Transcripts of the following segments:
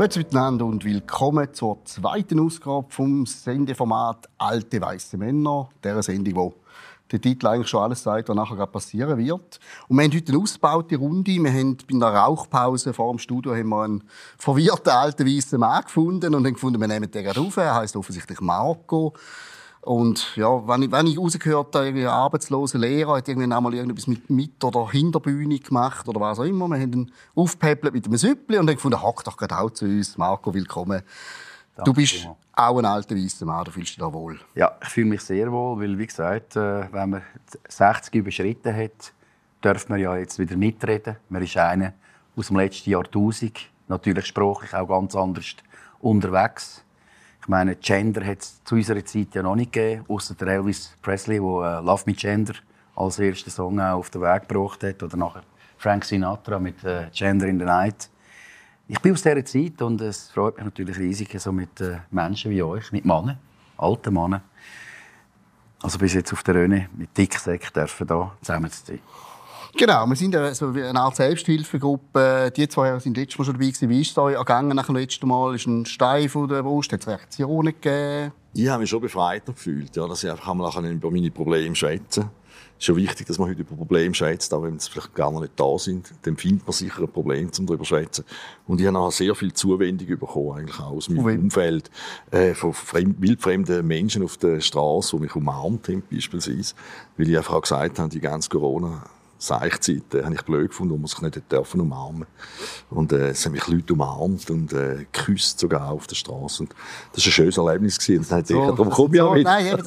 Grüezi miteinander und willkommen zur zweiten Ausgabe vom Sendeformat Alte weiße Männer. Der Sendung, wo der Titel eigentlich schon alles sagt, was nachher passieren wird. Und wir haben heute eine ausgebaute Runde. Wir haben bei einer Rauchpause vor dem Studio haben wir einen verwirrten alten weißen Mann gefunden und haben gefunden, wir nehmen den gerade auf. Er heisst offensichtlich Marco. Und ja, wenn ich, wenn ich rausgehört habe, irgendwie ein arbeitsloser Lehrer hat irgendwie einmal irgendetwas mit, mit oder Hinterbühne gemacht oder was auch immer. Wir haben ihn aufgepäppelt mit einem Süppli und haben gefunden, hack doch gerade auch zu uns. Marco, willkommen. Danke du bist auch ein alter weißer Mann, du fühlst dich da wohl. Ja, ich fühle mich sehr wohl, weil wie gesagt, äh, wenn man 60 überschritten hat, darf man ja jetzt wieder mitreden. Man ist einer aus dem letzten Jahrtausend, natürlich sprachlich auch ganz anders unterwegs. Meine, Gender hat es zu unserer Zeit ja noch nicht gegeben, außer Elvis Presley, der äh, Love Me Gender als ersten Song auch auf den Weg gebracht hat, oder nachher Frank Sinatra mit äh, Gender in the Night. Ich bin aus dieser Zeit und es freut mich natürlich riesig, so mit äh, Menschen wie euch, mit Männern, alten Männern, also bis jetzt auf der Röne mit Dicksäck dürfen da zusammen zu sein. Genau, wir sind so eine Art Selbsthilfegruppe. Die zwei sind letztes Mal schon dabei gewesen. Wie ist es euch ergangen nach dem letzten Mal? Ist ein Stein von der Brust? Hat es Reaktionen gegeben? Ich habe mich schon befreiter gefühlt, ja, dass ich einfach einmal über meine Probleme schwätzen. Es ist schon wichtig, dass man heute über Probleme schätzt, auch wenn sie vielleicht gar nicht da sind. Dann findet man sicher ein Problem, um darüber zu schwätzen. Und ich habe nachher sehr viel Zuwendung bekommen, eigentlich auch aus meinem okay. Umfeld, äh, von fremd, wildfremden Menschen auf der Straße, die mich umarmt haben, beispielsweise. Weil ich einfach auch gesagt habe, die ganze Corona Seichzeit äh, habe ich blöd gefunden, wo man sich nicht dürfen umarmen Und äh, es haben mich Leute umarmt und äh, geküsst sogar auf der Straße. Und das war ein schönes Erlebnis. Gewesen. Und dann so, ich, darum komme ich so, Nein,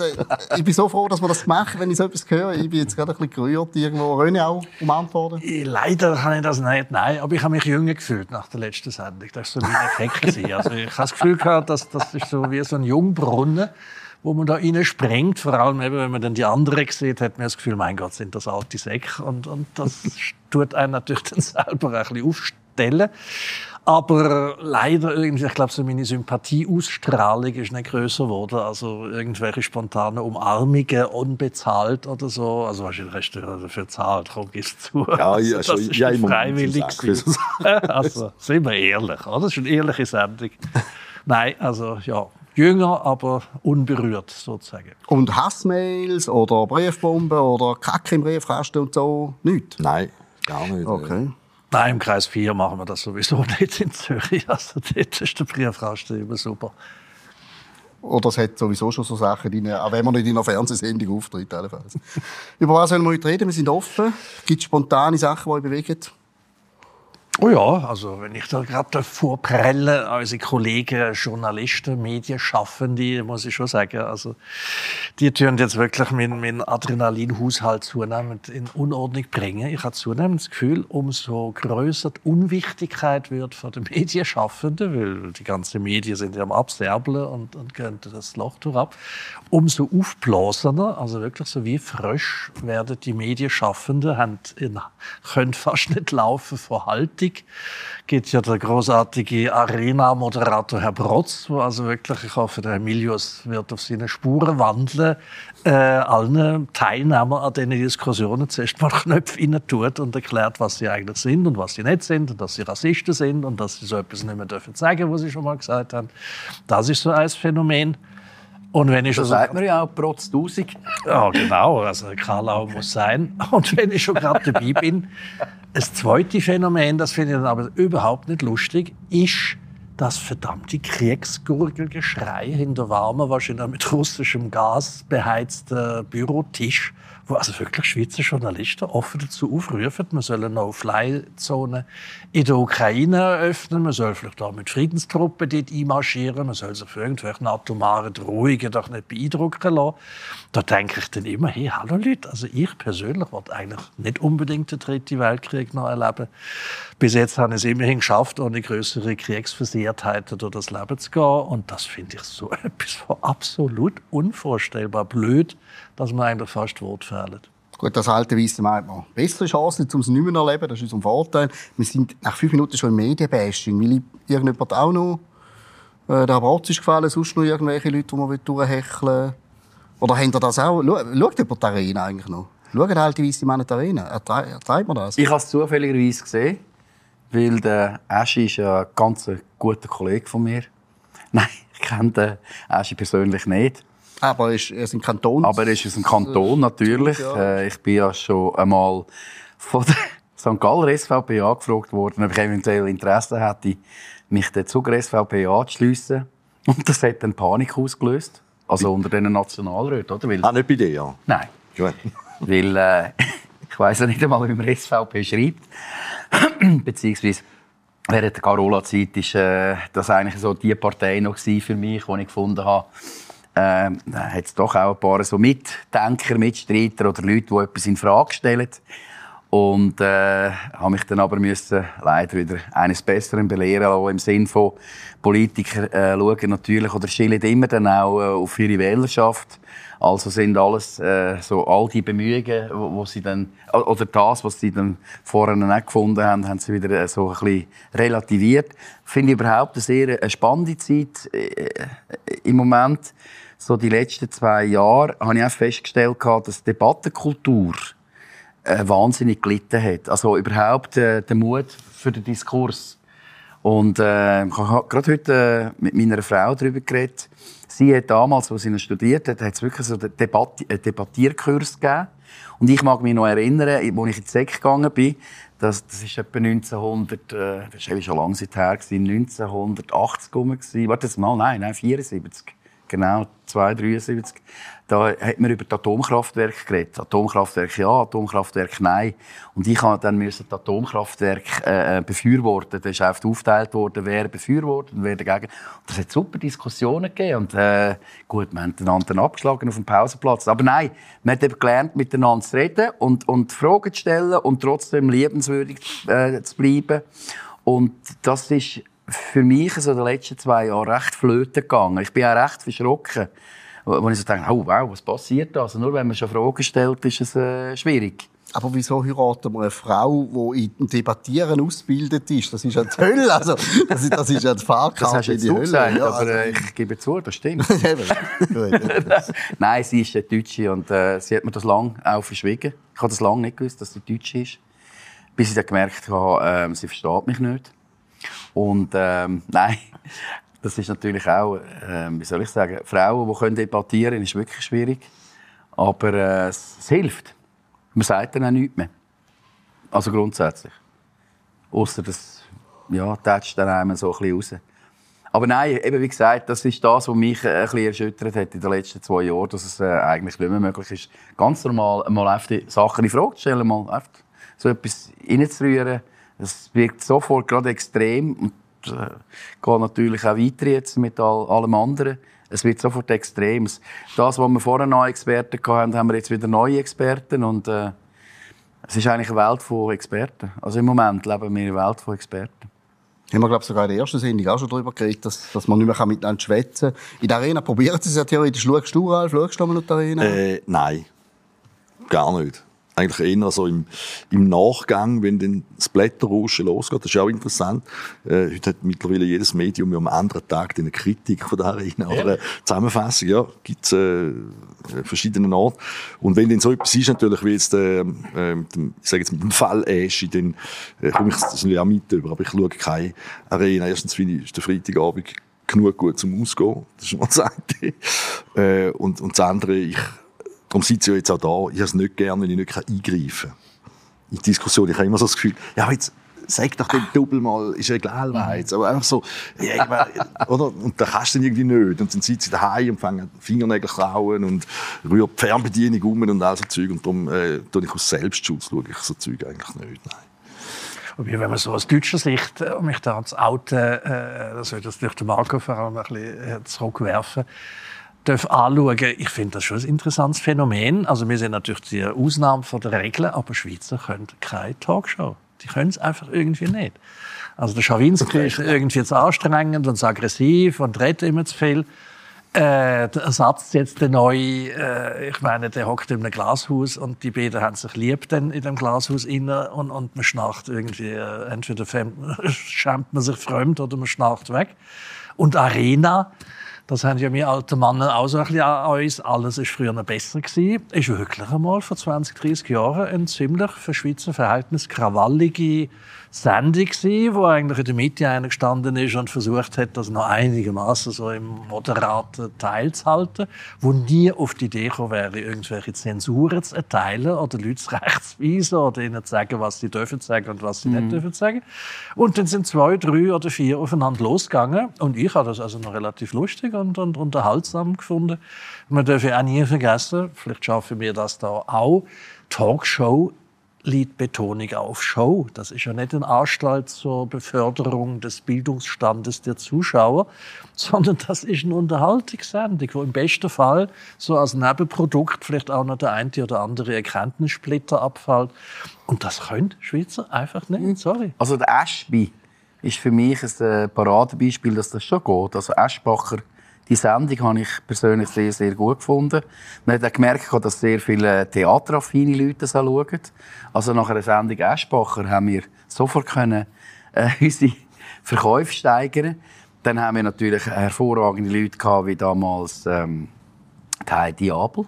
ich bin so froh, dass wir das machen, wenn ich so etwas höre. Ich bin jetzt gerade ein bisschen gerührt. Irgendwo Röne auch umarmt worden? Leider habe ich das nicht, nein. Aber ich habe mich jünger gefühlt nach der letzten Sendung. Das war so wie ein Effekt. Also ich habe das Gefühl gehabt, dass das ist so wie so ein Jungbrunnen wo man da rein sprengt. Vor allem eben, wenn man dann die anderen sieht, hat man das Gefühl, mein Gott, sind das alte Säcke. Und, und das tut einen natürlich dann selber ein bisschen aufstellen. Aber leider irgendwie, ich glaube, so meine Sympathieausstrahlung ist nicht größer geworden. Also irgendwelche spontanen Umarmungen, unbezahlt oder so. Also wahrscheinlich hast du dafür gezahlt, komm, gib's zu. Ja, ja, also, das ist ja, freiwillig. also, sind wir ehrlich, oder? Das ist eine ehrliche Sendung. Nein, also ja, jünger, aber unberührt sozusagen. Und Hassmails oder Briefbomben oder Kacke im Briefkasten und so? Nicht? Nein, gar nicht. Okay. Nein, im Kreis 4 machen wir das sowieso nicht in Zürich. Also dort ist der Briefkasten immer super. Oder es hat sowieso schon so Sachen drin, auch wenn man nicht in einer Fernsehsendung auftritt. Über was wollen wir heute reden? Wir sind offen. Gibt es spontane Sachen, die euch bewegen? Oh ja, also wenn ich da gerade vorprelle, unsere Kollegen, Journalisten, Medienschaffende, muss ich schon sagen, also die tun jetzt wirklich meinen, meinen Adrenalinhaushalt zunehmend in Unordnung bringen. Ich habe zunehmend das Gefühl, umso größer die Unwichtigkeit wird für die Medienschaffenden, weil die ganzen Medien sind ja am Abserbeln und, und gehen das Loch ab, umso aufblasener, also wirklich so wie frisch werden die Medienschaffenden, haben in, können fast nicht laufen vor Haltung Freitag geht ja der großartige Arena-Moderator Herr Brotz, wo also wirklich, ich hoffe, der Emilius wird auf seine Spuren wandeln, äh, allen Teilnehmern an diesen Diskussionen zuerst mal Knöpfe rein tut und erklärt, was sie eigentlich sind und was sie nicht sind und dass sie Rassisten sind und dass sie so etwas nicht mehr dürfen sagen, was sie schon mal gesagt haben. Das ist so ein Phänomen. Und wenn ich das schon sagt man ja auch Protz 1000. Ja, genau. Also Karlau muss sein. Und wenn ich schon gerade dabei bin, das zweite Phänomen, das finde ich dann aber überhaupt nicht lustig, ist das verdammte Kriegsgurgelgeschrei hinter warmer, wahrscheinlich mit russischem Gas beheizten Bürotisch wo also wirklich Schweizer Journalisten offen dazu aufrufen, man soll eine No-Fly-Zone in der Ukraine eröffnen, man soll vielleicht auch mit Friedenstruppen dort einmarschieren, man soll sich für irgendwelche atomaren Drohungen doch nicht beeindrucken lassen. Da denke ich dann immer, hey, hallo Leute, also ich persönlich wollte eigentlich nicht unbedingt den Dritten Weltkrieg noch erleben. Bis jetzt habe ich es immerhin geschafft, ohne größere Kriegsversehrtheiten durch das Leben zu gehen. Und das finde ich so etwas von absolut unvorstellbar blöd, dass man eigentlich fast Wort fehlt. Gut, das alte weiße meint man. Bessere Chancen, um es nicht mehr zu erleben, das ist unser Vorteil. Wir sind nach fünf Minuten schon im Medienbashing. Will irgendjemand auch noch? Äh, der Brotz ist gefallen, sonst noch irgendwelche Leute, die man durchhecheln Oder habt ihr das auch? Schaut jemand die Arena eigentlich noch? Schauen alte weiße Männer die Arena? Ertreibt man das? Ich habe es zufälligerweise gesehen weil der Aschi ist ja ein ganz guter Kollege von mir. Nein, ich kenne den Aschi persönlich nicht. Aber er ist, er ist ein Kanton. Aber er ist aus dem Kanton, natürlich. Äh, ich bin ja schon einmal von der St. Galler SVP angefragt worden, ob ich eventuell Interesse hätte, mich der Zuger SVP anzuschliessen. Und das hat dann Panik ausgelöst. Also unter den Nationalräten, oder? Weil, Ah, nicht bei dir, ja. Nein. Gut. Weil äh, ich weiß ja nicht einmal, wie man SVP schreibt. Beziehungsweise während der Carola-Zeit war äh, das eigentlich so die Partei noch für mich, die ich gefunden habe. Äh, da hat es doch auch ein paar so Mitdenker, Mitstreiter oder Leute, die etwas in Frage stellen. Und äh, habe mich dann aber müssen leider wieder eines Besseren belehren lassen, im Sinn von Politiker äh, schauen natürlich oder schielen immer dann auch äh, auf ihre Wählerschaft. Also sind alles äh, so all die Bemühungen, wo, wo sie dann oder das, was sie dann vorher nicht gefunden haben, haben sie wieder äh, so ein bisschen relativiert. Finde ich überhaupt eine sehr eine spannende Zeit äh, im Moment. So die letzten zwei Jahre habe ich auch festgestellt, dass die Debattenkultur äh, wahnsinnig gelitten hat. Also überhaupt äh, der Mut für den Diskurs. Und äh, ich habe gerade heute äh, mit meiner Frau darüber geredet. Sie hat damals, als sie noch studiert hat, hat es wirklich so einen Debatt einen Debattierkurs gegeben. Und ich mag mich noch erinnern, als ich in die SEC gegangen bin, das, das ist etwa 1900, äh, das ist schon lange her, gewesen, 1980 rum gewesen. Warte mal, nein, nein, 74. Genau, 273. Da hat man über die Atomkraftwerke geredet. Atomkraftwerke ja, Atomkraftwerke nein. Und ich musste dann müssen die Atomkraftwerke äh, befürworten. Da ist oft aufgeteilt worden, wer befürwortet und wer dagegen. Und das hat super Diskussionen gegeben. Und äh, gut, wir haben einander abgeschlagen auf dem Pausenplatz. Aber nein, man hat eben gelernt, miteinander zu reden und, und Fragen zu stellen und trotzdem liebenswürdig äh, zu bleiben. Und das ist für mich so in den letzten zwei Jahren recht flöten gegangen. Ich bin auch recht verschrocken, wo ich so denke, oh, wow, was passiert da? Also nur wenn man schon Fragen stellt, ist es äh, schwierig. Aber wieso heiraten wir eine Frau, die in Debattieren ausgebildet ist? Das ist ja die Hölle. Also, das, ist, das ist ja die Fahrkarte Das in die Hölle. gesagt, Ja, aber also- äh, ich gebe zu, das stimmt. Nein, sie ist eine Deutsche und äh, sie hat mir das lange auch verschwiegen. Ich habe das lange nicht gewusst, dass sie Deutsche ist. Bis ich dann gemerkt habe, ähm, sie versteht mich nicht. Und ähm, nein, das ist natürlich auch, ähm, wie soll ich sagen, Frauen, die können debattieren können, ist wirklich schwierig. Aber äh, es, hilft. Man sagt dann auch nichts mehr. Also grundsätzlich. Außer das, ja, tätscht dann einem so ein bisschen raus. Aber nein, eben wie gesagt, das ist das, was mich äh, ein bisschen erschüttert hat in den letzten zwei Jahren, dass es äh, eigentlich nicht mehr möglich ist, ganz normal mal einfach die Sachen in Frage zu stellen, mal einfach so etwas reinzurühren. Das wirkt sofort gerade extrem und äh, geht natürlich auch weiter jetzt mit all, allem anderen. Es wird sofort extrem. Das, was wir vorher noch Experten hatten, haben wir jetzt wieder neue Experten und äh, es ist eigentlich eine Welt von Experten. Also im Moment leben wir in einer Welt von Experten. Haben wir, glaube sogar in der ersten Sendung auch schon darüber geredet, dass, dass man nicht mehr miteinander schwätzen kann. In der Arena probieren sie es ja theoretisch. Schaust du, Ralf? Schaust du mal in die Arena? Äh, nein, gar nicht. Eigentlich eher so im, im Nachgang, wenn dann das Blätterrauschen losgeht. Das ist auch interessant. Äh, heute hat mittlerweile jedes Medium ja am anderen Tag eine Kritik von der Arena oder eine Zusammenfassung. Ja, gibt's äh, verschiedene Orte. Und wenn dann so etwas ist, natürlich, wie jetzt, äh, äh, mit dem, ich sage jetzt mit dem Fall Aschi, dann äh, komme ich das natürlich auch mit über. Aber ich schaue keine Arena. Erstens finde ich, ist der Freitagabend genug gut zum Ausgehen. Das ist mal das eine. Äh, und, und das andere, ich, darum sitze ich ja jetzt auch da, ich habe es nicht gern, wenn ich nicht eingreifen kann. In die Diskussion, ich habe immer so das Gefühl, ja, jetzt sag doch den Double mal, ist egal was. Aber einfach so, ja, oder? Und da kannst du dann irgendwie nicht. Und dann sitze ich daheim und fange Fingernägel kauen und rühre die Fernbedienung um und all so Zeug. Und darum äh, tue ich aus Selbstschutz schaue ich so Zeug eigentlich nicht. Nein. Wobei, wenn man so aus deutscher Sicht, äh, um mich da ans Outen, äh, das würde das durch den Marco vor allem ein bisschen äh, zurückwerfen, darf anschauen, ich finde das schon ein interessantes Phänomen. Also wir sind natürlich die Ausnahme von der Regel, aber Schweizer können keine Talkshow. Die können es einfach irgendwie nicht. Also der Schawinski ist irgendwie zu anstrengend und zu aggressiv und redet immer zu viel. Äh, der Ersatz jetzt der neue, äh, ich meine, der hockt in einem Glashaus und die beiden haben sich lieb dann in dem Glashaus inne und, und man schnarcht irgendwie, äh, entweder schämt man sich fremd oder man schnarcht weg. Und Arena, Das haben ja wir alten Männer auch so ein bisschen an uns. Alles ist früher noch besser gewesen. Ist wirklich einmal vor 20, 30 Jahren ein ziemlich für Schweizer Verhältnis krawallige Sendung gewesen, wo eigentlich in der Mitte einer gestanden ist und versucht hat, das noch einigermaßen so im moderaten Teil zu halten, wo nie auf die Idee gekommen wäre, irgendwelche Zensuren zu erteilen oder Leute zu rechtsweisen oder ihnen zu sagen, was sie dürfen sagen und was sie Mhm. nicht dürfen sagen. Und dann sind zwei, drei oder vier aufeinander losgegangen und ich habe das also noch relativ lustig und, und unterhaltsam gefunden. Man darf ja auch nie vergessen, vielleicht schaffen wir das da auch, Talkshow liegt Betonung auf Show. Das ist ja nicht ein Anstalt zur Beförderung des Bildungsstandes der Zuschauer, sondern das ist eine Unterhaltungssendung, wo im besten Fall so als Nebenprodukt vielleicht auch noch der eine oder andere Erkenntnissplitter abfällt. Und das können Schweizer einfach nicht. Sorry. Also der Aschby ist für mich ein äh, Paradebeispiel, dass das schon geht. Also Aschbacher, die Sendung habe ich persönlich sehr, sehr gut gefunden. Man hat auch gemerkt, dass sehr viele theateraffine Leute schauen. Also nach einer Sendung Aschbacher haben wir sofort können, äh, unsere Verkäufe steigern. Dann haben wir natürlich hervorragende Leute gehabt, wie damals ähm, die Heidi Abel.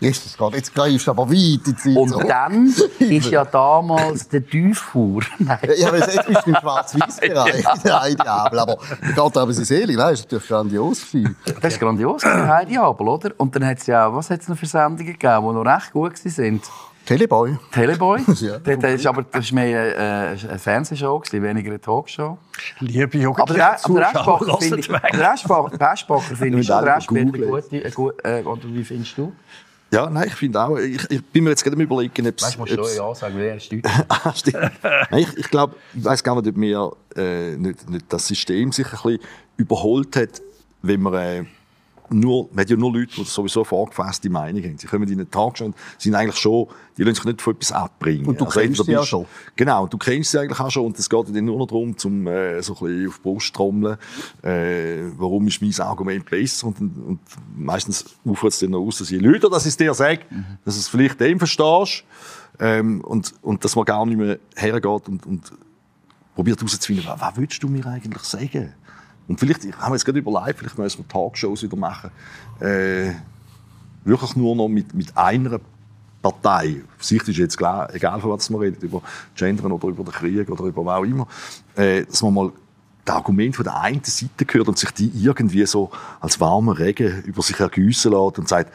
Jesus Gott, jetzt greifst du aber weit in die Zeit. Und dann ist ja damals der Tieffuhr. Nein. Ja, aber jetzt bist du im Schwarz-Weiß-Bereich, der Heidi Abel. Aber geht aber seine Seele, nein, ist natürlich grandios gewesen. Das ist grandios, Heidi Abel, oder? Und dann hat es ja auch, was hat's noch für Sendungen gegeben, die noch recht gut waren? Teleboy. Teleboy. Ja. das, das ist aber das ist mehr äh, eine Fernsehshow, weniger eine Talkshow. Liebe Aber der, aber der Zuschauer, Aschbacher finde ich, der Aschbacher, der Aschbacher finde ich der eine gute, äh, oder wie findest du? Ja, nein, ich finde auch, ich, ich bin mir jetzt gerade am überlegen, ob Weißt du, musst ja sagen, weil er ist. Ah, stimmt. Nein, ich, ich glaube, ich weiß gar nicht, ob mir äh, nicht, nicht das System sich ein bisschen überholt hat, wenn man äh, nur, man hat ja nur Leute, die sowieso vorgefasste Meinung haben. Sie kommen in den Tag schon, sind eigentlich schon, die lassen sich nicht von etwas abbringen. Und du kennst entweder sie ja schon. Genau, du kennst sie eigentlich auch schon und es geht dann nur noch darum, zum äh, so ein bisschen auf die Brust trommeln, äh, warum ist mein Argument besser und, und meistens ufert es dann noch aus, dass je Leute, dass ich es dir sage, dass du es vielleicht dem verstehst ähm, und, und dass man gar nicht mehr hergeht und, und probiert herauszufinden, was, was willst du mir eigentlich sagen? Und vielleicht, ich habe mir jetzt gerade überlegt, vielleicht müssen wir Talkshows wieder machen, äh, wirklich nur noch mit, mit einer Partei. Sicht ist jetzt klar, egal von was man redet, über Gendern oder über den Krieg oder über was auch immer, äh, dass man mal das Argument von der einen Seite hört und sich die irgendwie so als warmer Regen über sich ergüssen lässt und sagt,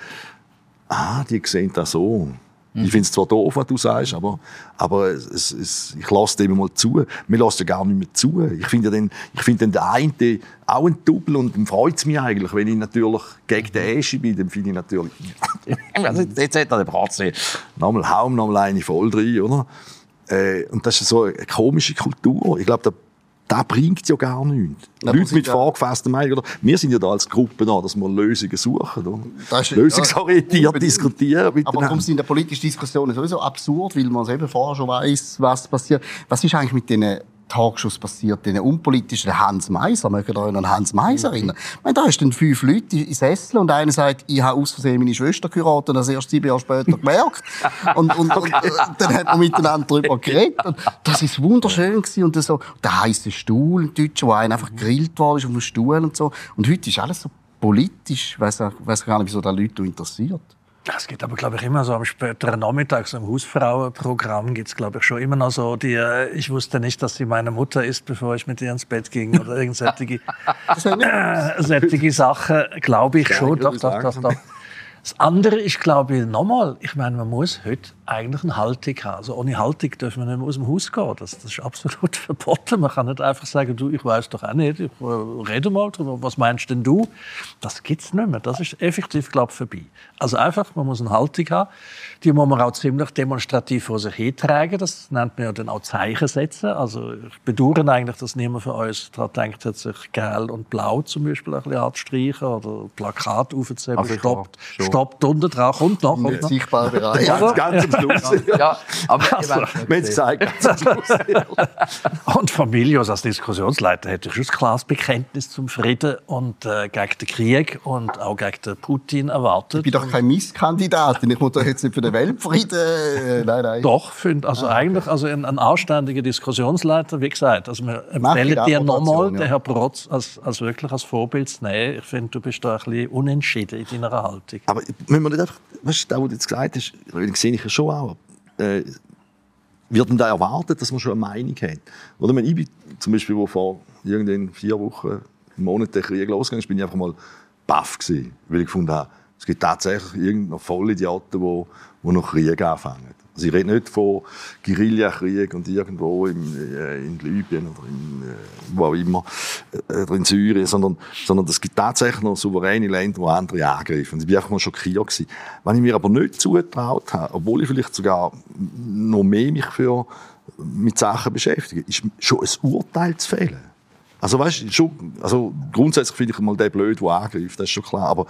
ah, die sehen das so. Ich finde es zwar doof, was du sagst, aber, aber es, es, ich lasse dem mal zu. Mir lässt ja gar nicht mehr zu. Ich finde ja dann, ich finde dann der eine auch ein Double und dann freut es mich eigentlich, wenn ich natürlich gegen den Eschi bin, dann finde ich natürlich, jetzt hat er den Bratze. Nochmal Haum, nochmal eine voll rein, oder? Äh, und das ist so eine komische Kultur. Ich glaube, das bringt ja gar nichts. Ja, Leute mit ja- vorgefasster Meinung, oder? Wir sind ja da als Gruppe da, dass wir Lösungen suchen, oder? Das ist- Lösungsorientiert ja, diskutieren Aber miteinander. darum sind die politischen Diskussionen sowieso absurd, weil man eben vorher schon weiß, was passiert. Was ist eigentlich mit diesen Talkshows passiert, diesen unpolitischen Hans Meiser? Mögt ihr euch an Hans Meiser erinnern? Ich meine, da ist dann fünf Leute in Sessel und einer sagt, ich habe aus Versehen meine Schwester geheiratet und das erst sieben Jahre später gemerkt. Und, und, und äh, dann hat man miteinander darüber geredet. Und das ist wunderschön gewesen. Und so, der heisse Stuhl, ein Deutscher, wo einer einfach gegrillt worden ist auf dem Stuhl und so. Und heute ist alles so politisch. Ich weiss, weiss gar nicht, wieso das Leute interessiert. Es gibt aber, glaube ich, immer so am späteren Nachmittag, so im Hausfrauenprogramm gibt es, glaube ich, schon immer noch so die, äh, ich wusste nicht, dass sie meine Mutter ist, bevor ich mit ihr ins Bett ging oder irgendwelche äh, solche Sachen, glaube ich schon. Doch, doch, doch, doch. Das andere ist, glaube ich, nochmal, ich meine, man muss heute eigentlich eine Haltung haben. Also ohne Haltung dürfen wir nicht mehr aus dem Haus gehen. Das, das ist absolut verboten. Man kann nicht einfach sagen, du, ich weiß doch auch nicht, ich äh, rede mal drüber, was meinst denn du? Das gibt's nicht mehr. Das ist effektiv, glaube ich, vorbei. Also einfach, man muss eine Haltung haben. Die muss man auch ziemlich demonstrativ vor sich hintragen. Das nennt man ja dann auch Zeichen setzen. Also ich bedauere eigentlich, dass niemand von uns daran denkt hat, sich gelb und blau zum Beispiel ein bisschen anzustreichen oder Plakat aufzuheben, Also stoppt, stoppt unten dran, kommt noch, kommt noch. Sichtbarer Bereich. Ganz, ganz Schluss. Ja, aber haben es Schluss. Und Familios als Diskussionsleiter hätte ich schon ein klares Bekenntnis zum Frieden und äh, gegen den Krieg und auch gegen den Putin erwartet. Ich bin doch kein Misskandidat. Ich muss doch jetzt nicht für den Weltfrieden. Äh, nein, nein. Doch, finde also eigentlich also ein, ein anständiger Diskussionsleiter, wie gesagt, also wir empfehlen dir nochmal, Anmoderation, den ja. Herr Protz als, als wirklich als Vorbild zu nehmen. Ich finde, du bist da ein bisschen unentschieden in deiner Haltung. Aber müssen wir nicht einfach, weißt du, das, was du jetzt gesagt hast, sehe ich ja schon auch. Äh, wird denn da erwartet, dass man schon eine Meinung hat? Oder wenn ich bin, zum Beispiel, wo vor irgendein vier Wochen, im Monat der Krieg losgegangen ist, bin ich einfach mal baff gewesen, weil ich gefunden habe, es gibt tatsächlich irgendeine Vollidioten, die, die noch Krieg anfangen. Also ich rede nicht von Guerillakrieg und irgendwo im, äh, in Libyen oder in, äh, wo auch immer, äh, oder in Syrien, sondern, sondern es gibt tatsächlich noch souveräne Länder, die andere angreifen. Ich bin einfach mal schockiert gewesen. Wenn ich mir aber nicht zugetraut habe, obwohl ich vielleicht sogar noch mehr mich für, mit Sachen beschäftige, ist schon ein Urteil zu fällen. Also, weißt, schon, also grundsätzlich finde ich mal den blöd, der angreift, das ist schon klar. Aber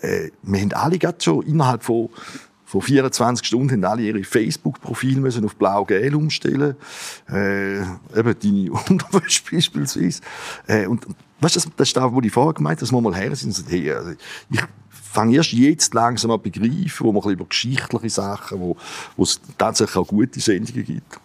äh, wir haben alle gerade schon innerhalb von, von 24 Stunden haben alle ihre Facebook-Profile auf blau-gel umstellen. Äh, eben deine Unterwäsche beispielsweise. Äh, und weißt, das, das ist das, was ich vorher gemeint habe, dass wir mal her sind und sagen, hey, also ich fange erst jetzt langsam an begreifen, wo man über geschichtliche Sachen, wo, wo es tatsächlich auch gute Sendungen gibt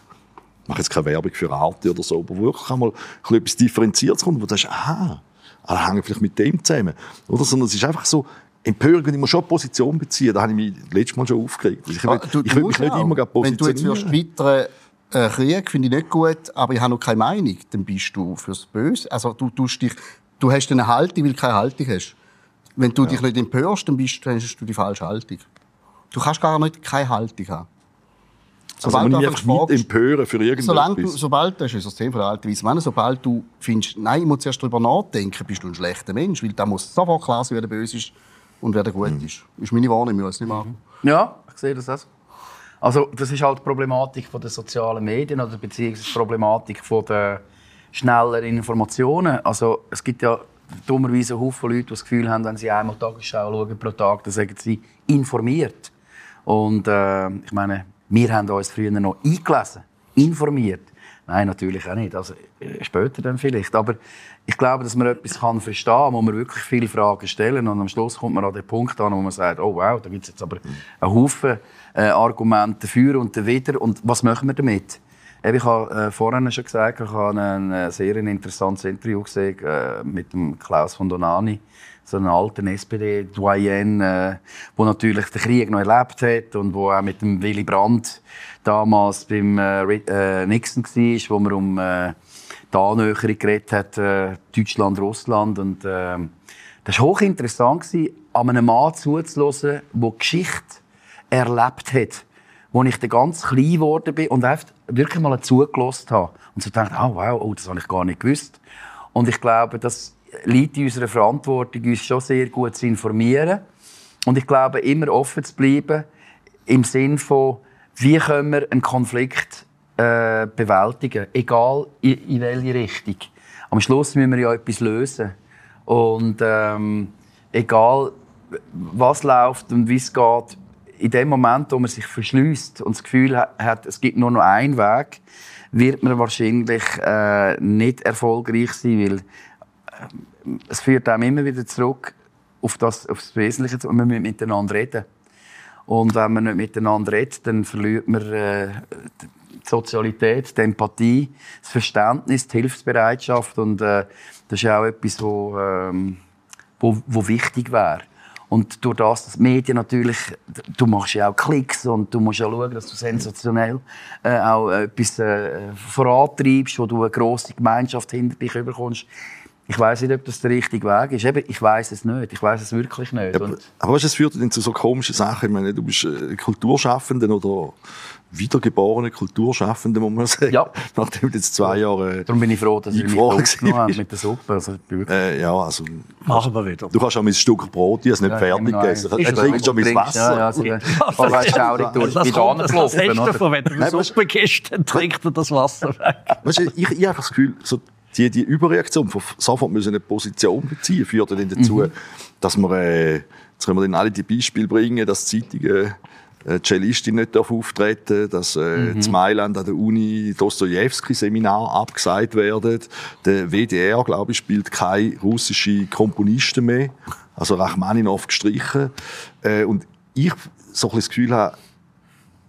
ich mache jetzt keine Werbung für Arte oder so, aber wirklich einmal etwas Differenziertes kommt, wo du sagst, aha, ah, hängt vielleicht mit dem zusammen. Oder? Sondern es ist einfach so, Empörung, wenn ich muss schon Position beziehen, da habe ich mich letztes Mal schon aufgeregt. Also Ich will, Ah, du- ich will mich nicht auch. immer gerade Wenn du jetzt positionieren. twittern, äh, Krieg finde ich nicht gut, aber ich habe noch keine Meinung, dann bist du fürs Böse. Also du, tust dich, du hast eine Haltung, weil du keine Haltung hast. Wenn du dich nicht empörst, dann, bist, dann hast du die falsche Haltung. Du kannst gar nicht keine Haltung haben. also, wenn ich mich einfach fragst- nicht empören für Solange du, irgendetwas. sobald, das ist das von der alten Weise Männer, sobald du findest, nein, ich muss zuerst darüber nachdenken, bist du ein schlechter Mensch, weil da muss sofort klar sein, wer der böse ist und wer der gut Mhm. ist. ist meine Wahrnehmung, ich weiß nicht machen. Ja, ich sehe das auch. so. Also das ist halt die Problematik von der sozialen Medien oder beziehungsweise die Problematik von der schnelleren Informationen. Also es gibt ja dummerweise Haufen Leute, die das Gefühl haben, wenn sie einmal Tagesschau schauen pro Tag, dann sagen sie informiert. Und äh, ich meine, wir haben uns früher noch eingelesen, informiert. Nein, natürlich auch nicht. Also, äh, später dann vielleicht. Aber ich glaube, dass man etwas kann verstehen kann, wo man wirklich viele Fragen stellen und am Schluss kommt man an den Punkt an, wo man sagt, oh wow, da gibt es jetzt aber einen Haufen äh, Argumente dafür und dawider und was machen wir damit? Ich habe äh, vorhin schon gesagt, ich habe ein äh, sehr interessantes Interview gesehen äh, mit dem Klaus von Donani, so einem alten SPD-Doyen, äh, der natürlich den Krieg noch erlebt hat und wo auch mit dem Willy Brandt damals beim äh, äh, Nixon war, wo man um äh, die Annäherung geredet hat, äh, Deutschland, Russland. Und, äh, das war hochinteressant, an einem Mann zuzuhören, der Geschichte erlebt hat, wo ich dann ganz klein geworden bin und einfach wirklich mal zugelassen habe. Und so dachte, oh wow, oh, das habe ich gar nicht gewusst. Und ich glaube, das liegt in unserer Verantwortung, uns schon sehr gut zu informieren. Und ich glaube, immer offen zu bleiben, im Sinn von, wie können wir einen Konflikt äh, bewältigen, egal in, in welche Richtung. Am Schluss müssen wir ja etwas lösen. Und ähm, egal, was läuft und wie es geht, in dem Moment, wo man sich verschließt und das Gefühl ha- hat, es gibt nur noch einen Weg, wird man wahrscheinlich äh, nicht erfolgreich sein, weil äh, es führt einem immer wieder zurück auf das, auf das Wesentliche. Wir müssen miteinander reden. Und wenn man nicht miteinander redet, dann verliert man äh, die Sozialität, die Empathie, das Verständnis, die Hilfsbereitschaft. Und äh, das ist auch etwas, wo, ähm, wo, wo wichtig wäre. Und durch das, dass die Medien natürlich, du machst ja auch Klicks und du musst ja schauen, dass du sensationell äh, auch etwas äh, vorantreibst, wo du eine grosse Gemeinschaft hinter dich bekommst. Ich weiß nicht, ob das der richtige Weg ist. Eben, ich weiß es nicht. Ich weiß es wirklich nicht. Aber, Und aber weißt, es führt dann zu so komischen Sachen. Ich meine, du bist äh, Kulturschaffender oder wiedergeborene Kulturschaffende, muss man sagen. Ja. Nachdem du jetzt zwei Jahre... Darum bin ich froh, dass ihr mich aufgenommen mit der Suppe. Also, ich Äh, ja, also... Machen wir wieder. Du kannst auch mein Stück Brot, ich habe es nicht Ja, fertig noch gegessen. Dann trinkst du schon mein Wasser. Ja, ja, also, aber du, schaurig durch Das die kommt, Bahn das gelaufen, hast du oder? davon, wenn du eine Suppe gibst, dann trinkt er das Wasser weg. Weißt du, ich, ich habe das Gefühl, so die, die Überreaktion von sofort müssen eine Position beziehen, führt dann dazu, mhm. dass wir, äh, jetzt können wir dann alle die Beispiele bringen, dass Zeitungen äh, Cellistin nicht auftreten dass äh, mhm. in Mailand an der Uni Dostoevsky-Seminar abgesagt werden. Der WDR, glaube ich, spielt keine russischen Komponisten mehr. Also Rachmaninov gestrichen. Äh, und ich so ein das Gefühl habe,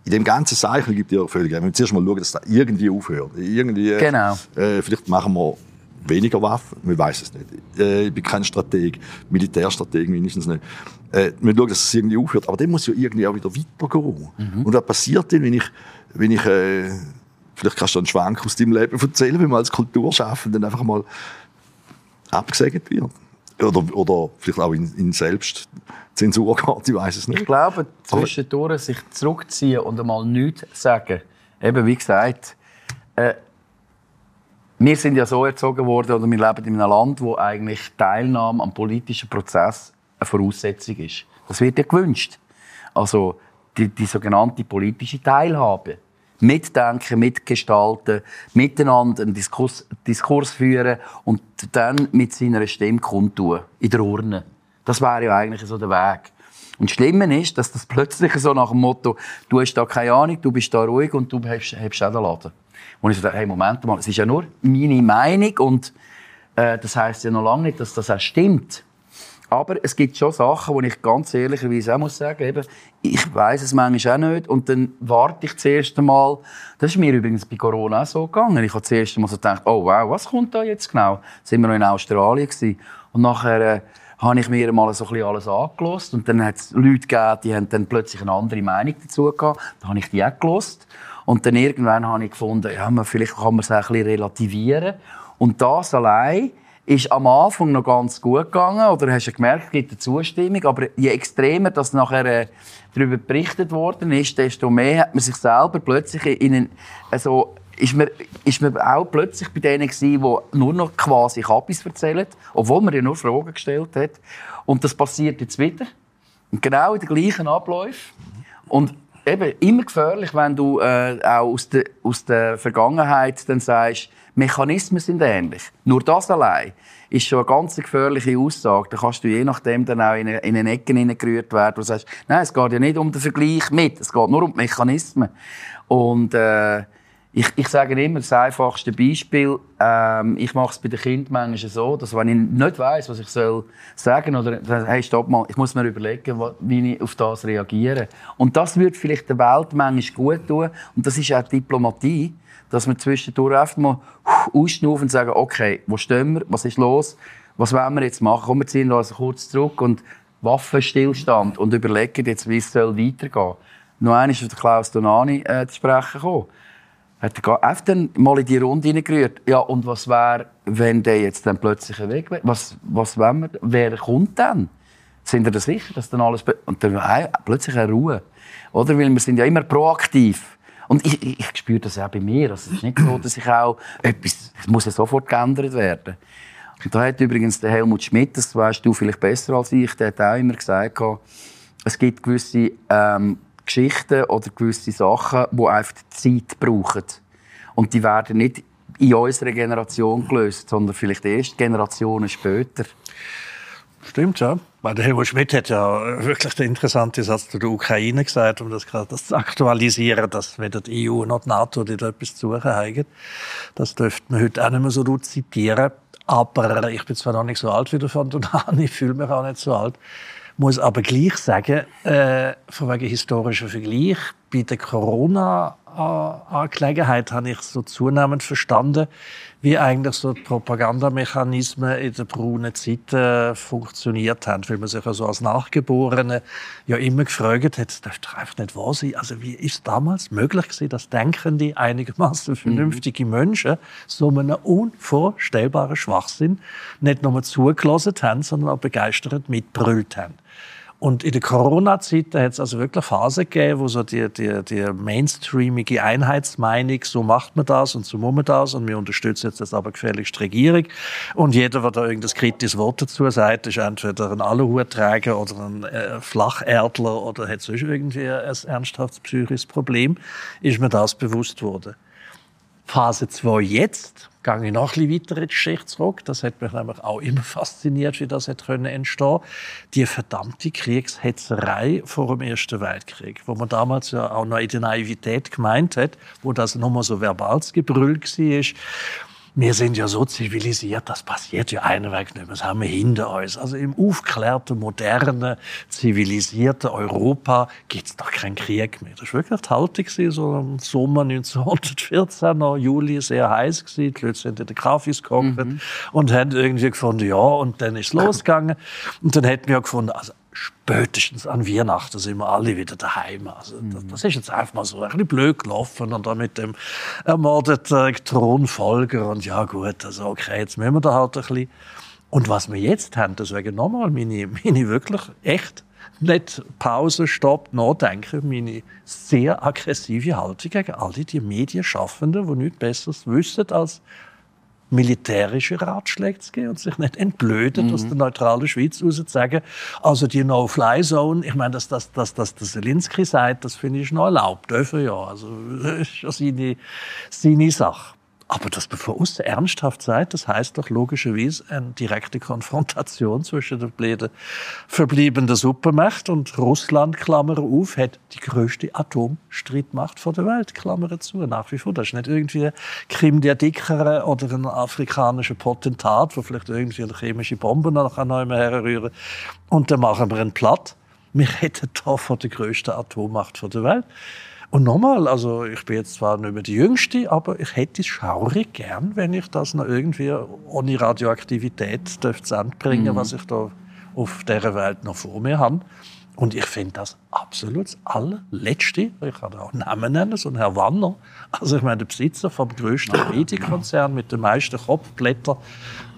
in dem ganzen Zeichen gibt es ja völlig. Wir müssen zuerst mal schauen, dass das irgendwie aufhört. Irgendwie, genau. Äh, vielleicht machen wir weniger Waffen, wir weiß es nicht. Äh, ich bin kein Strateg, Militärstrateg mindestens nicht. Äh, wir schauen, dass es irgendwie aufhört, aber dann muss ja irgendwie auch wieder weitergehen. Mhm. Und was passiert denn, wenn ich, wenn ich äh, vielleicht kannst du einen Schwank aus deinem Leben erzählen, wenn man als Kulturschaffender einfach mal abgesägt wird? Oder, oder vielleicht auch in, in Selbstzensur geht, ich weiß es nicht. Ich glaube, zwischendurch sich zurückziehen und einmal nichts sagen. Eben, wie gesagt, äh, wir sind ja so erzogen worden, oder wir leben in einem Land, wo eigentlich Teilnahme am politischen Prozess eine Voraussetzung ist. Das wird ja gewünscht. Also die, die sogenannte politische Teilhabe. Mitdenken, mitgestalten, miteinander einen Diskurs, Diskurs führen und dann mit seiner Stimme kundtun. In der Urne. Das wäre ja eigentlich so der Weg. Und das ist, dass das plötzlich so nach dem Motto, du hast da keine Ahnung, du bist da ruhig und du hast, hast auch den Laden. Und ich so dachte, hey, Moment mal, es ist ja nur meine Meinung und äh, das heißt ja noch lange nicht, dass das auch stimmt. Aber es gibt schon Sachen, wo ich ganz ehrlicherweise auch muss sagen, eben, ich weiß es manchmal auch nicht und dann warte ich zuerst einmal. Das ist mir übrigens bei Corona auch so gegangen. Ich habe zuerst einmal so gedacht, oh wow, was kommt da jetzt genau? Sind wir noch in Australien gewesen. und nachher äh, habe ich mir mal so ein alles angelost und dann hat es Leute gegeben, die haben dann plötzlich eine andere Meinung dazu gehabt. Da habe ich die auch gelost. Und dann irgendwann habe ich gefunden, ja, man, vielleicht kann man es ein bisschen relativieren. Und das allein ist am Anfang noch ganz gut gegangen, oder hast du gemerkt, es gibt eine Zustimmung, aber je extremer das nachher äh, darüber berichtet worden ist, desto mehr hat man sich selber plötzlich in einen, also ist man, ist man auch plötzlich bei denen gewesen, die nur noch quasi Kabis erzählen, obwohl man ja nur Fragen gestellt hat. Und das passiert jetzt wieder. Und genau in den gleichen Abläufen. Und eben immer gefährlich, wenn du äh, auch aus der, aus der Vergangenheit dann sagst, Mechanismen sind ähnlich. Nur das allein ist schon eine ganz gefährliche Aussage. Da kannst du je nachdem dann auch in eine, in eine Ecke hineingerührt werden, wo du sagst, nein, es geht ja nicht um den Vergleich mit, es geht nur um die Mechanismen. Und äh, ich, ich sage immer das einfachste Beispiel. Ähm, ich mache es bei den Kindern manchmal so, dass wenn ich nicht weiß, was ich soll sagen oder hey, stopp mal, ich muss mir überlegen, wie ich auf das reagiere. Und das würde vielleicht der Welt manchmal gut tun. Und das ist auch Diplomatie, dass wir zwischendurch einfach mal ausschnaufen und sagen, okay, wo stehen wir, was ist los, was wollen wir jetzt machen? Kommen wir ziehen uns kurz zurück und Waffenstillstand und überlegen jetzt, wie es weitergehen soll. Noch einmal ist Klaus Donani äh, zu sprechen gekommen hat er einfach dann mal in die Runde hineingerührt. Ja, und was wäre, wenn der jetzt dann plötzlich weg wäre? Was, was wir? Wer kommt dann? Sind wir da sicher, dass dann alles... Und dann hey, plötzlich eine Ruhe. Oder? Weil wir sind ja immer proaktiv. Und ich, ich, ich spüre das auch bei mir. Also es ist nicht so, dass ich auch etwas... Es muss ja sofort geändert werden. Und da hat übrigens der Helmut Schmidt, das weißt du vielleicht besser als ich, der hat auch immer gesagt, es gibt gewisse ähm, Geschichten oder gewisse Sachen, die einfach Zeit brauchen. Und die werden nicht in unserer Generation gelöst, sondern vielleicht erst Generationen später. Stimmt, ja. Der Helmut Schmidt hat ja wirklich den interessanten Satz zu der Ukraine gesagt, um das gerade zu aktualisieren, dass weder die EU noch die NATO da etwas zu suchen haben. Das dürfte man heute auch nicht mehr so zitieren. Aber ich bin zwar noch nicht so alt wie der von Donani, ich fühle mich auch nicht so alt muss aber gleich sagen, äh, von wegen historischer Vergleich, bei der Corona-Angelegenheit habe ich so zunehmend verstanden, wie eigentlich so Propagandamechanismen in der braunen Zeit äh, funktioniert haben, weil man sich also als Nachgeborene ja immer gefragt hat, das darf doch einfach nicht wahr sein. Also wie ist damals möglich gewesen, dass denkende, einigermaßen mhm. vernünftige mhm. Menschen so einen unvorstellbaren Schwachsinn nicht nur zugelassen haben, sondern auch begeistert mitbrüllt haben. Und in der Corona-Zeit hat es also wirklich Phasen gegeben, wo so die, die, die mainstreamige Einheitsmeinung, so macht man das und so muss man das und wir unterstützen jetzt das aber gefälligst die Regierung. Und jeder, der da irgendein kritisches Wort dazu sagt, ist entweder ein Aluhutträger oder ein äh, Flacherdler oder hat sonst irgendwie ein ernsthaftes psychisches Problem, ist mir das bewusst worden. Phase 2 jetzt, gehe ich noch ein bisschen weiter in die Geschichte zurück. Das hat mich nämlich auch immer fasziniert, wie das hat können entstehen. Die verdammte Kriegshetzerei vor dem Ersten Weltkrieg, wo man damals ja auch noch in der Naivität gemeint hat, wo das nochmal so verbales Gebrüll war wir sind ja so zivilisiert, das passiert ja einweg nicht mehr. Das haben wir hinter uns. Also im aufgeklärten, modernen, zivilisierten Europa gibt es doch keinen Krieg mehr. Das war wirklich die Haltung, so im Sommer 1914, noch Juli, sehr heiß gewesen. Die Leute sind in den Kaffees gekommen mhm. und haben irgendwie gefunden, ja, und dann ist es losgegangen. Und dann hätten wir gefunden, also spätestens an Weihnachten sind wir alle wieder daheim. Also, das, das ist jetzt einfach mal so ein bisschen blöd gelaufen und dann mit dem ermordeten Thronfolger und ja gut, also okay, jetzt müssen wir da halt ein bisschen. Und was wir jetzt haben, deswegen nochmal meine, meine wirklich echt nicht Pause, Stopp, Nachdenken, meine sehr aggressive Haltung gegen all die Medienschaffenden, die nichts Besseres wissen als militärische Ratschläge zu geben und sich nicht entblöden, mhm. aus der neutralen Schweiz raus zu sagen, also die No-Fly-Zone, ich meine, dass das, dass, dass der Zelensky sagt, das finde ich noch erlaubt, dürfen ja, also das ist ja seine, seine Sache. Aber man von außen ernsthaft seid, das heißt doch logischerweise eine direkte Konfrontation zwischen der blöden verbliebenen Supermacht und Russland, Klammer auf, hat die größte Atomstreitmacht vor der Welt, Klammer zu, nach wie vor. Das ist nicht irgendwie Krim der Dickere oder ein afrikanischer Potentat, wo vielleicht irgendwie eine chemische Bombe noch einmal herrühren und dann machen wir einen platt. Wir reden da von der größten Atommacht vor der Welt. Und nochmal, also ich bin jetzt zwar nicht mehr die Jüngste, aber ich hätte es schaurig gern, wenn ich das noch irgendwie ohne Radioaktivität zu Ende bringen, mhm. was ich da auf dieser Welt noch vor mir habe. Und ich finde das absolut das allerletzte. Ich kann auch Namen nennen, so ein Herr Wanner. Also ich meine, der Besitzer vom größten Medienkonzern mit den meisten Kopfblättern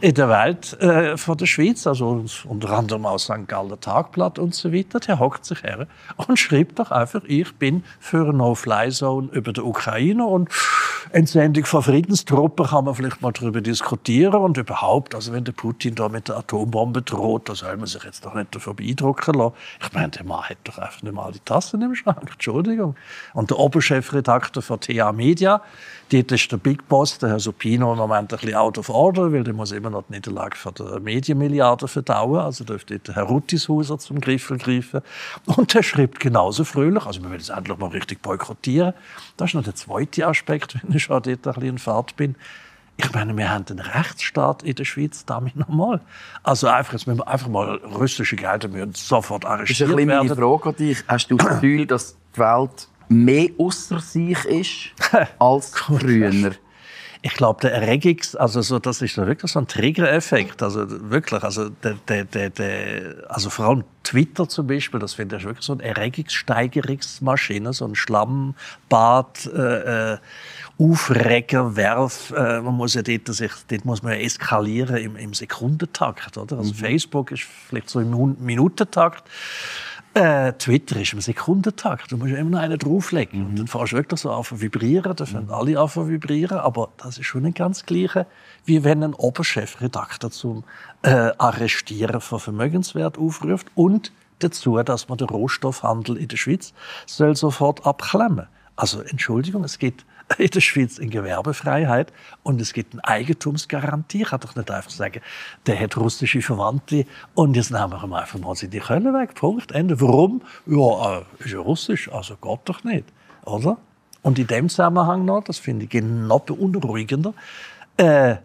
in der Welt äh, von der Schweiz, also unter anderem aus St. Galler Tagblatt und so weiter, der hockt sich her und schreibt doch einfach, ich bin für eine No-Fly-Zone über der Ukraine und Entsendung von Friedenstruppen kann man vielleicht mal darüber diskutieren und überhaupt, also wenn der Putin da mit der Atombombe droht, da soll man sich jetzt doch nicht davon beeindrucken lassen. Ich meine, der Mann hat doch einfach nicht mal die Tassen im Schrank, Entschuldigung. Und der Oberchefredakteur von TA Media, dort ist der Big Boss, der Herr Supino, im Moment ein bisschen out of order, weil der muss immer noch die Niederlage von der Medienmilliarde verdauen. Also dürfte der Herr Ruttishauser zum Griffel greifen. Und der schreibt genauso fröhlich, also man will es endlich mal richtig boykottieren. Das ist noch der zweite Aspekt, wenn ich schon dort ein bisschen in Fahrt bin. Ich meine, wir haben einen Rechtsstaat in der Schweiz, damit nochmal. Also einfach, jetzt müssen wir einfach mal russische Gelder müssen sofort arrestiert werden. Das ist ein bisschen meine Frage an dich. Hast du das Gefühl, dass die Welt mehr außer sich ist als früher? Ich glaube, der Erregungs, also so, das ist wirklich so ein Trigger-Effekt. Also wirklich, also, der, der, der, der, also vor allem Twitter zum Beispiel, das finde ich wirklich so eine Erregungssteigerungsmaschine, so ein Schlammbad, äh, äh, Aufreger, Werf. Äh, man muss ja dort, sich, dort muss man ja eskalieren im, im Sekundentakt, oder? Also mhm. Facebook ist vielleicht so im Minutentakt. Äh, Twitter ist im Sekundentakt. Du musst immer noch einen drauflegen. Mhm. Und dann fährst du wirklich so auf vibrieren. Da fangen mhm. alle auf vibrieren. Aber das ist schon nicht ganz gleiche, wie wenn ein Oberchefredakteur zum äh, Arrestieren von Vermögenswert aufruft. Und dazu, dass man den Rohstoffhandel in der Schweiz soll sofort abklemmen. Also Entschuldigung, es gibt in der Schweiz eine Gewerbefreiheit und es gibt eine Eigentumsgarantie. Ich kann doch nicht einfach sagen, der hat russische Verwandte und jetzt nehmen wir ihm einfach mal die Köln weg. Punkt. Ende. Warum? Ja, äh, ist ja russisch, also geht doch nicht. Oder? Und in dem Zusammenhang noch, das finde ich noch beunruhigender, äh,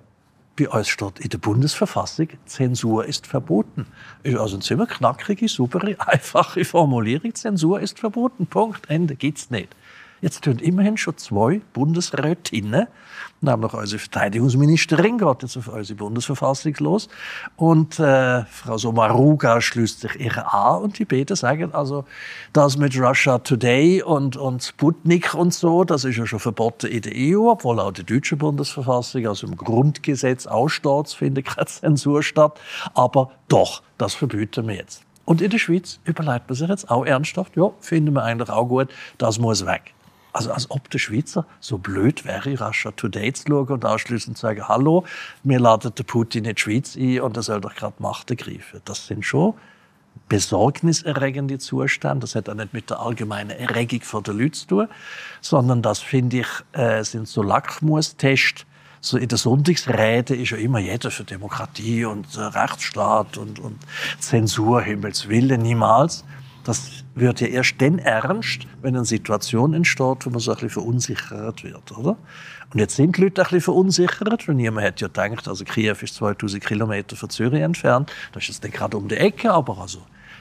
bei uns steht in der Bundesverfassung, Zensur ist verboten. Ist also eine ziemlich knackige, super, einfache Formulierung. Zensur ist verboten. Punkt. Ende. Gibt's nicht. Jetzt tun immerhin schon zwei Bundesrätinnen, nämlich unsere Verteidigungsministerin geht jetzt auf unsere Bundesverfassung los und äh, Frau Somaruga schließt sich ihr an und die beiden sagen also, das mit Russia Today und, und Sputnik und so, das ist ja schon verboten in der EU, obwohl auch die deutsche Bundesverfassung, also im Grundgesetz aussteht, findet keine Zensur statt, aber doch, das verbieten wir jetzt. Und in der Schweiz überlegt man sich jetzt auch ernsthaft, ja, finden wir eigentlich auch gut, das muss weg. Also als ob der Schweizer so blöd wäre, Russia Today zu schauen und anschließend zu sagen, hallo, wir laden den Putin in die Schweiz ein und er soll doch gerade Macht ergreifen. Das sind schon besorgniserregende Zustände. Das hat auch nicht mit der allgemeinen Erregung der Leute zu tun, sondern das, finde ich, äh, sind so Lackmustests. So in der Sonntagsrede ist ja immer jeder für Demokratie und äh, Rechtsstaat und, und Zensur, Himmels Willen, niemals. Das wird ja erst dann ernst, wenn eine Situation entsteht, wo man so ein bisschen verunsichert wird, oder? Und jetzt sind die Leute ein bisschen verunsichert, weil niemand hat ja gedacht, also Kiew ist 2000 Kilometer von Zürich entfernt. Das ist jetzt nicht gerade um die Ecke, aber also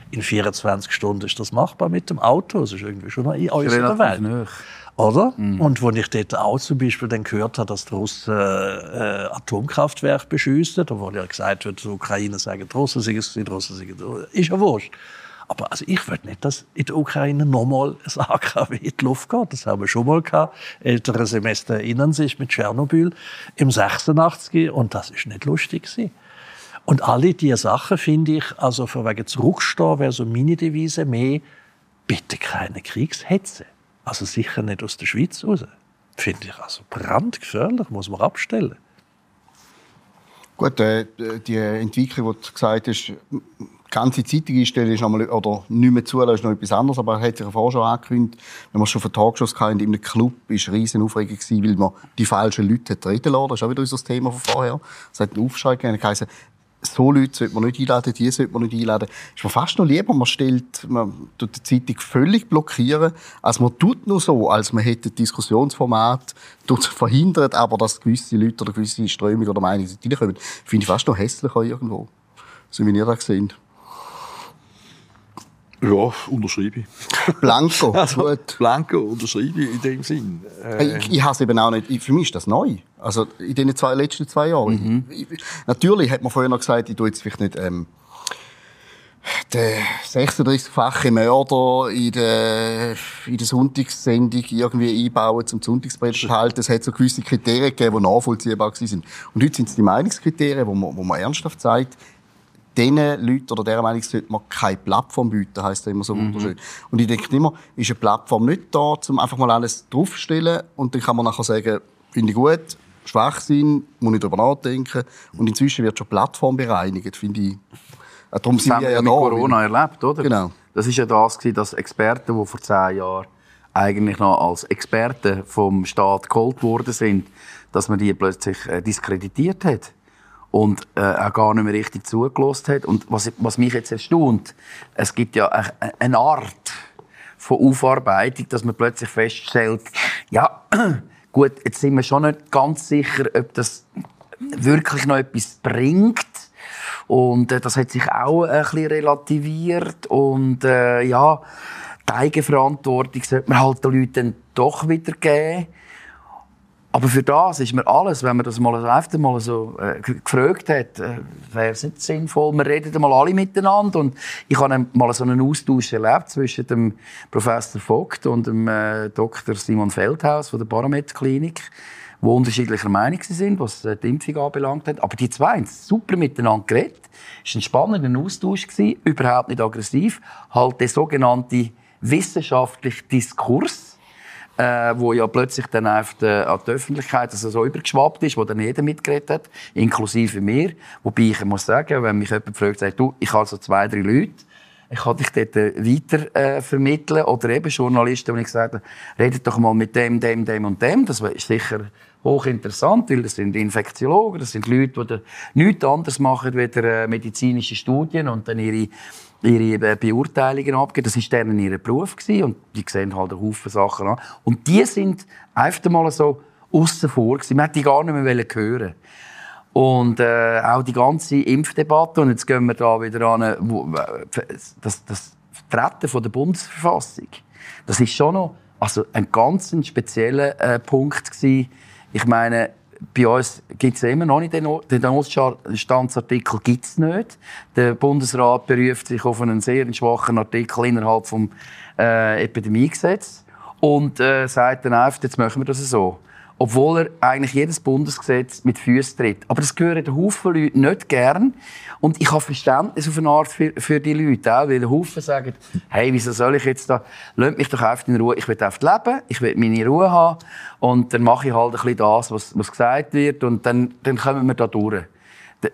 in 24 Stunden ist das machbar mit dem Auto. Das ist irgendwie schon in unserer Welt. Nicht. Oder? Mhm. Und wo ich dort auch zum Beispiel dann gehört habe, dass die Russen äh, Atomkraftwerke beschießen, obwohl ja gesagt wird, die Ukraine sagen, die Russen sind es, die Russen sind es, ist ja wurscht. Aber also ich will nicht, dass in der Ukraine nochmal ein AKW in die Luft geht. Das haben wir schon mal gehabt. Ältere Semester erinnern sich mit Tschernobyl im 86 und das ist nicht lustig gewesen. Und alle diese Sachen finde ich, also von wegen zurückstehen wäre so meine Devise mehr, bitte keine Kriegshetze. Also sicher nicht aus der Schweiz raus. Finde ich also brandgefährlich, muss man abstellen. Gut, äh, die Entwicklung, die du gesagt hast, ganze Zeitung einstellen ist nochmal, oder nicht mehr zulassen, ist noch etwas anderes. Aber er hat sich vorher schon angekündigt, wenn wir schon von Talkshows hatten, in einem Club war es riesen Aufregung weil man die falschen Leute hat reden lassen. Das ist auch wieder unser Thema von vorher. Es hat einen Aufschrei gegeben, geheißen, so Leute sollte man nicht einladen, die sollte man nicht einladen. Ist mir fast noch lieber, man stellt, man tut die Zeitung völlig blockieren, als man tut nur so, als man hätte Diskussionsformat verhindert, aber dass gewisse Leute oder gewisse Strömungen oder Meinungen reinkommen. Finde ich fast noch hässlicher irgendwo. So wie ihr das gesehen ja, unterschreibe ich. Blanco, also, gut. Blanco, unterschreibe ich in dem Sinn. Äh, ich, ich habe es eben auch nicht, für mich ist das neu. Also in den zwei, letzten zwei Jahren. Mhm. Ich, natürlich hat man vorher noch gesagt, ich tue jetzt vielleicht nicht ähm, den 36-fachen Mörder in der, in der Sonntagssendung irgendwie einbauen, zum Sonntagspredigt halten. Es hat so gewisse Kriterien gegeben, die nachvollziehbar waren. Und heute sind es die Meinungskriterien, wo man, wo man ernsthaft sagt, diesen Leuten oder dieser Meinung sollte man keine Plattform bieten, heisst das immer so mhm. wunderschön. Und ich denke immer, ist eine Plattform nicht da, um einfach mal alles draufzustellen und dann kann man nachher sagen, finde ich gut, Schwachsinn, muss ich darüber nachdenken. Und inzwischen wird schon Plattform bereinigt, finde ich. Darum sind wir ja mit da, Corona erlebt, oder? Genau. Das ist ja das, dass Experten, die vor zehn Jahren eigentlich noch als Experten vom Staat geholt worden sind, dass man die plötzlich äh, diskreditiert hat und äh, auch gar nicht mehr richtig zugelassen hat. Und was, was mich jetzt erstaunt, es gibt ja eine Art von Aufarbeitung, dass man plötzlich feststellt, ja, gut, jetzt sind wir schon nicht ganz sicher, ob das wirklich noch etwas bringt. Und äh, das hat sich auch ein bisschen relativiert. Und äh, ja, die Eigenverantwortung sollte man halt den Leuten doch wieder geben. Aber für das ist mir alles, wenn man das mal öfter mal so äh, gefragt hat, äh, wäre es nicht sinnvoll, wir reden mal alle miteinander. Und ich habe mal so einen Austausch erlebt zwischen dem Professor Vogt und dem äh, Dr. Simon Feldhaus von der Paramed-Klinik, die unterschiedlicher Meinung sind, was äh, die Impfung anbelangt hat. Aber die zwei haben super miteinander geredet. Es war ein spannender Austausch, gewesen, überhaupt nicht aggressiv. Halt der sogenannte wissenschaftliche Diskurs äh, wo ja plötzlich dann auf die, an die Öffentlichkeit also so übergeschwappt ist, wo dann jeder mitgeredet hat, inklusive mir. Wobei ich muss sagen, wenn mich jemand fragt, sagt, du, ich habe so zwei, drei Leute, ich kann dich dort äh, weiter äh, vermitteln oder eben Journalisten, wo ich gesagt habe, redet doch mal mit dem, dem, dem und dem. Das ist sicher hochinteressant, weil das sind Infektiologen, das sind Leute, die nichts anderes machen als äh, medizinische Studien und dann ihre ihre äh, Beurteilungen abgeben. Das war deren ihr Beruf gewesen, und die sehen halt einen Haufen Sachen an. Und die sind einfach mal so außen vor gewesen. Man hätte die gar nicht mehr hören und äh, auch die ganze Impfdebatte, und jetzt gehen wir da wieder an, wo, das, das Vertreten von der Bundesverfassung, das ist schon noch also ein ganz spezieller äh, Punkt gewesen. Ich meine, bei uns gibt es immer noch nicht den, den Notstandsartikel gibt's nicht. Der Bundesrat beruft sich auf einen sehr schwachen Artikel innerhalb des äh, Epidemiegesetzes und äh, sagt dann einfach, jetzt machen wir das so obwohl er eigentlich jedes Bundesgesetz mit Füßen tritt. Aber das gehören den Haufen Leute nicht gern. Und ich habe Verständnis auf eine Art für, für die Leute auch, weil der Haufen sagen, hey, wieso soll ich jetzt da, lasst mich doch einfach in Ruhe, ich will einfach leben, ich will meine Ruhe haben und dann mache ich halt ein bisschen das, was, was gesagt wird und dann, dann kommen wir da durch. der,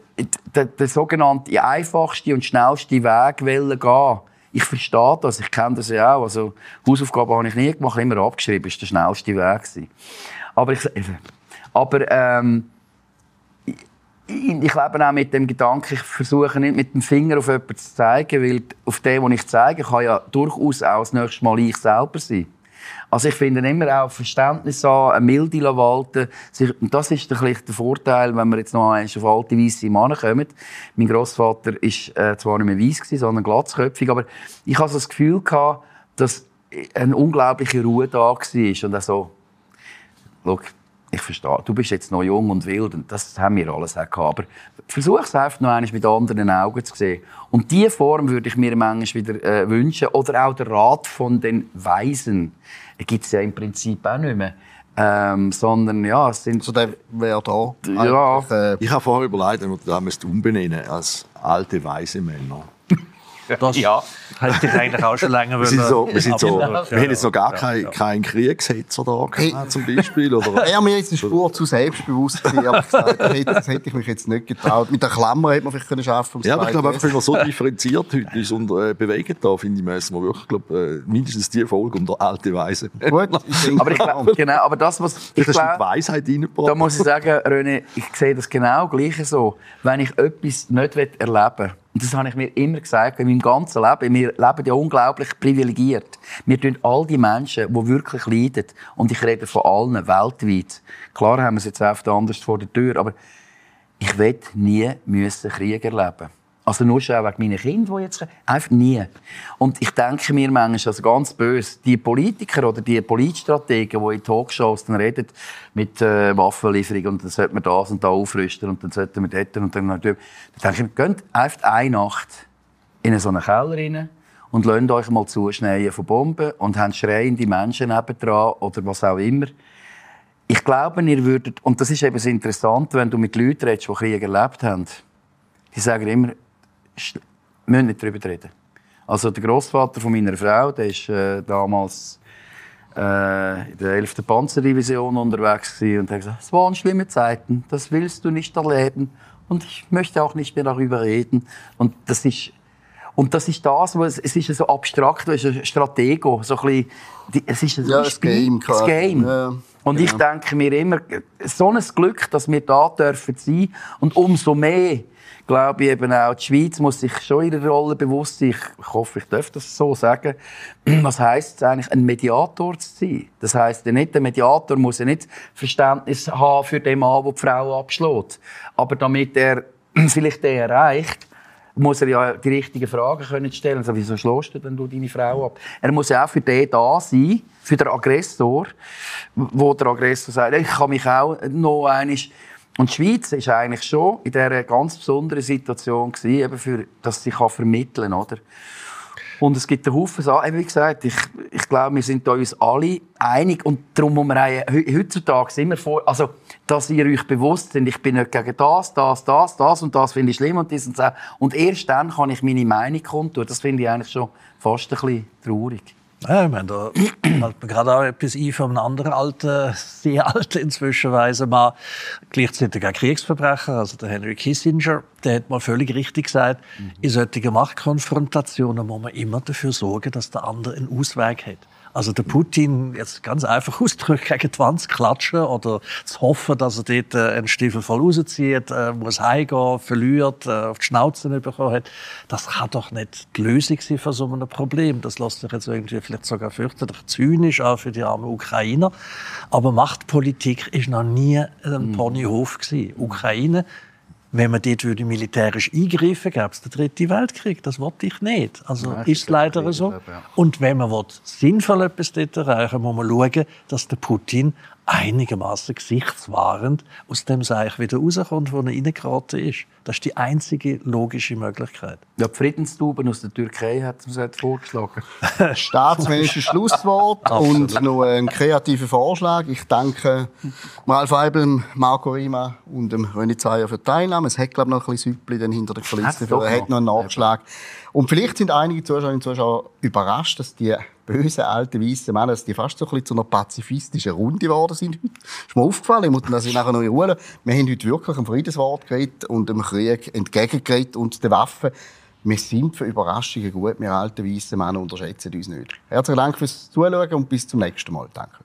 der, der sogenannte einfachste und schnellste Weg wollen gehen. Ich verstehe das, ich kenne das ja auch. Also, Hausaufgaben habe ich nie gemacht, immer abgeschrieben, das war der schnellste Weg. Gewesen. Aber ich, aber, ähm, ich, ich lebe auch mit dem Gedanken, ich versuche nicht mit dem Finger auf jemanden zu zeigen, weil auf den, den ich zeige, kann ja durchaus auch das nächste Mal ich selber sein. Also ich finde immer auch Verständnis an, eine Milde walten. Und das ist der Vorteil, wenn wir jetzt noch einmal auf alte weisse Männer kommen. Mein Großvater ist äh, zwar nicht mehr weiss sondern glatzköpfig, aber ich hatte das Gefühl gehabt, dass eine unglaubliche Ruhe da war und auch so, schau, ich verstehe, du bist jetzt noch jung und wild und das haben wir alles auch gehabt. Aber versuch es einfach noch einmal mit anderen Augen zu sehen. Und diese Form würde ich mir manchmal wieder äh, wünschen. Oder auch der Rat von den Weisen. Gibt es ja im Prinzip auch nicht mehr. Ähm, sondern ja, es sind... So der wäre da. Ja. Äh, ich habe vorher überlegt, wenn wir das umbenennen als alte, weise Männer. Das ja. hätte ich eigentlich auch schon länger wir sind so, wir, sind so, wir haben jetzt noch gar keinen ja. kein Kriegshetzer da gehabt, zum Beispiel. Oder? Ja, mir ist eine Spur zu selbstbewusst gewesen, aber gesagt, das hätte ich mich jetzt nicht getraut. Mit der Klammer hätte man vielleicht können schaffen Ja, aber ich glaube einfach, wenn man so differenziert heute ist und äh, bewegen da, finde ich, müssen wir wirklich, glaub, äh, mindestens die Folge um der alte Weise. Gut, aber ich glaube, genau, aber das, was ich glaube, die Weisheit reingebracht. Da muss ich sagen, René, ich sehe das genau gleich so. Wenn ich etwas nicht erleben will, und das habe ich mir immer gesagt, in meinem ganzen Leben. Wir leben ja unglaublich privilegiert. Wir tun all die Menschen, die wirklich leiden, und ich rede von allen, weltweit. Klar haben wir es jetzt oft anders vor der Tür, aber ich will nie müssen Krieg erleben also nur schon wegen meiner Kinder, die jetzt einfach nie. Und ich denke mir manchmal, also ganz böse, die Politiker oder die Politstrategen, die in Talkshows dann reden mit äh, Waffenlieferung und dann sollte man das und da aufrüsten und dann sollten wir dort und dann natürlich. Dann denke ich mir, geht einfach eine Nacht in so einen Keller rein und lasst euch mal zuschneien von Bomben und habt schreiende Menschen nebendran oder was auch immer. Ich glaube, ihr würdet, und das ist eben das Interessante, wenn du mit Leuten redest, die Krieg erlebt haben, die sagen immer, wir müssen nicht darüber reden. Also der Großvater von meiner Frau, der ist äh, damals äh, in der 11. Panzerdivision unterwegs und hat gesagt, es waren schlimme Zeiten, das willst du nicht erleben und ich möchte auch nicht mehr darüber reden. Und das ist und das ist das, was, es ist so abstrakt, es ist ein Stratego, so ein bisschen, es ist ein ja, das Game. Das Game. Ja, und ja. ich denke mir immer, so ein Glück, dass wir da dürfen sein und umso mehr glaube ich eben auch, die Schweiz muss sich schon ihrer Rolle bewusst sein. Ich hoffe, ich darf das so sagen. Was heisst es eigentlich, ein Mediator zu sein? Das heisst ja nicht, der Mediator muss ja nicht Verständnis haben für den Mann, der die Frau abschlägt. Aber damit er vielleicht den erreicht, muss er ja die richtigen Fragen können stellen. Also, wieso schlägst du denn du deine Frau ab? Er muss ja auch für den da sein, für den Aggressor, wo der Aggressor sagt, ich kann mich auch noch einmal und die Schweiz ist eigentlich schon in dieser ganz besonderen Situation gewesen, eben für, dass sie vermitteln kann, oder? Und es gibt einen Haufen Sachen. Wie gesagt, ich, ich glaube, wir sind uns alle einig. Und darum muss man heutzutage immer vor, also, dass ihr euch bewusst seid, ich bin nicht gegen das, das, das, das und das finde ich schlimm und das und das. Und erst dann kann ich meine Meinung kundtun. Das finde ich eigentlich schon fast ein bisschen traurig. Ja, ich meine, da fällt mir gerade auch etwas ein von einem anderen alten, sehr alten inzwischen weise Mann, gleichzeitig auch Kriegsverbrecher, also der Henry Kissinger, der hat mal völlig richtig gesagt, mhm. in solchen Machtkonfrontationen muss man immer dafür sorgen, dass der andere einen Ausweg hat. Also der Putin, jetzt ganz einfach ausdrückt, gegen die Wand klatschen oder zu hoffen, dass er dort äh, einen Stiefel voll rauszieht, äh, muss heimgehen, verliert, äh, auf die Schnauze bekommen hat, das kann doch nicht die Lösung sein für so ein Problem. Das lässt sich jetzt irgendwie vielleicht sogar fürchterlich zynisch auch für die armen Ukrainer. Aber Machtpolitik ist noch nie ein mhm. Ponyhof gewesen. Ukraine wenn man dort würde militärisch eingreifen gäbe es den dritten Weltkrieg. Das wollte ich nicht. Also ja, ist leider so. Und wenn man will, sinnvoll etwas dort erreichen muss man schauen, dass der Putin einigermaßen gesichtswahrend aus dem Seich wieder rauskommt, wo er reingeraten ist. Das ist die einzige logische Möglichkeit. Ja, die Friedenstuben aus der Türkei hat man es vorgeschlagen. Staatsmännisches Schlusswort und noch ein kreativer Vorschlag. Ich danke Ralf Eibel, Marco Rima und dem René Zeyer für die Teilnahme. Es hat, glaube ich, noch ein bisschen Süppli hinter der Kulisse. Er hat noch einen Nachschlag. Und vielleicht sind einige Zuschauerinnen und Zuschauer überrascht, dass die bösen alten weißen Männer, dass die fast so ein bisschen zu einer pazifistischen Runde geworden sind. Ist mir aufgefallen, ich muss das nachher noch in Ruhe Wir haben heute wirklich ein Friedenswort geredet und dem Krieg entgegengeredet und den Waffen. Wir sind für Überraschungen gut, wir alten weißen Männer unterschätzen uns nicht. Herzlichen Dank fürs Zuschauen und bis zum nächsten Mal. Danke.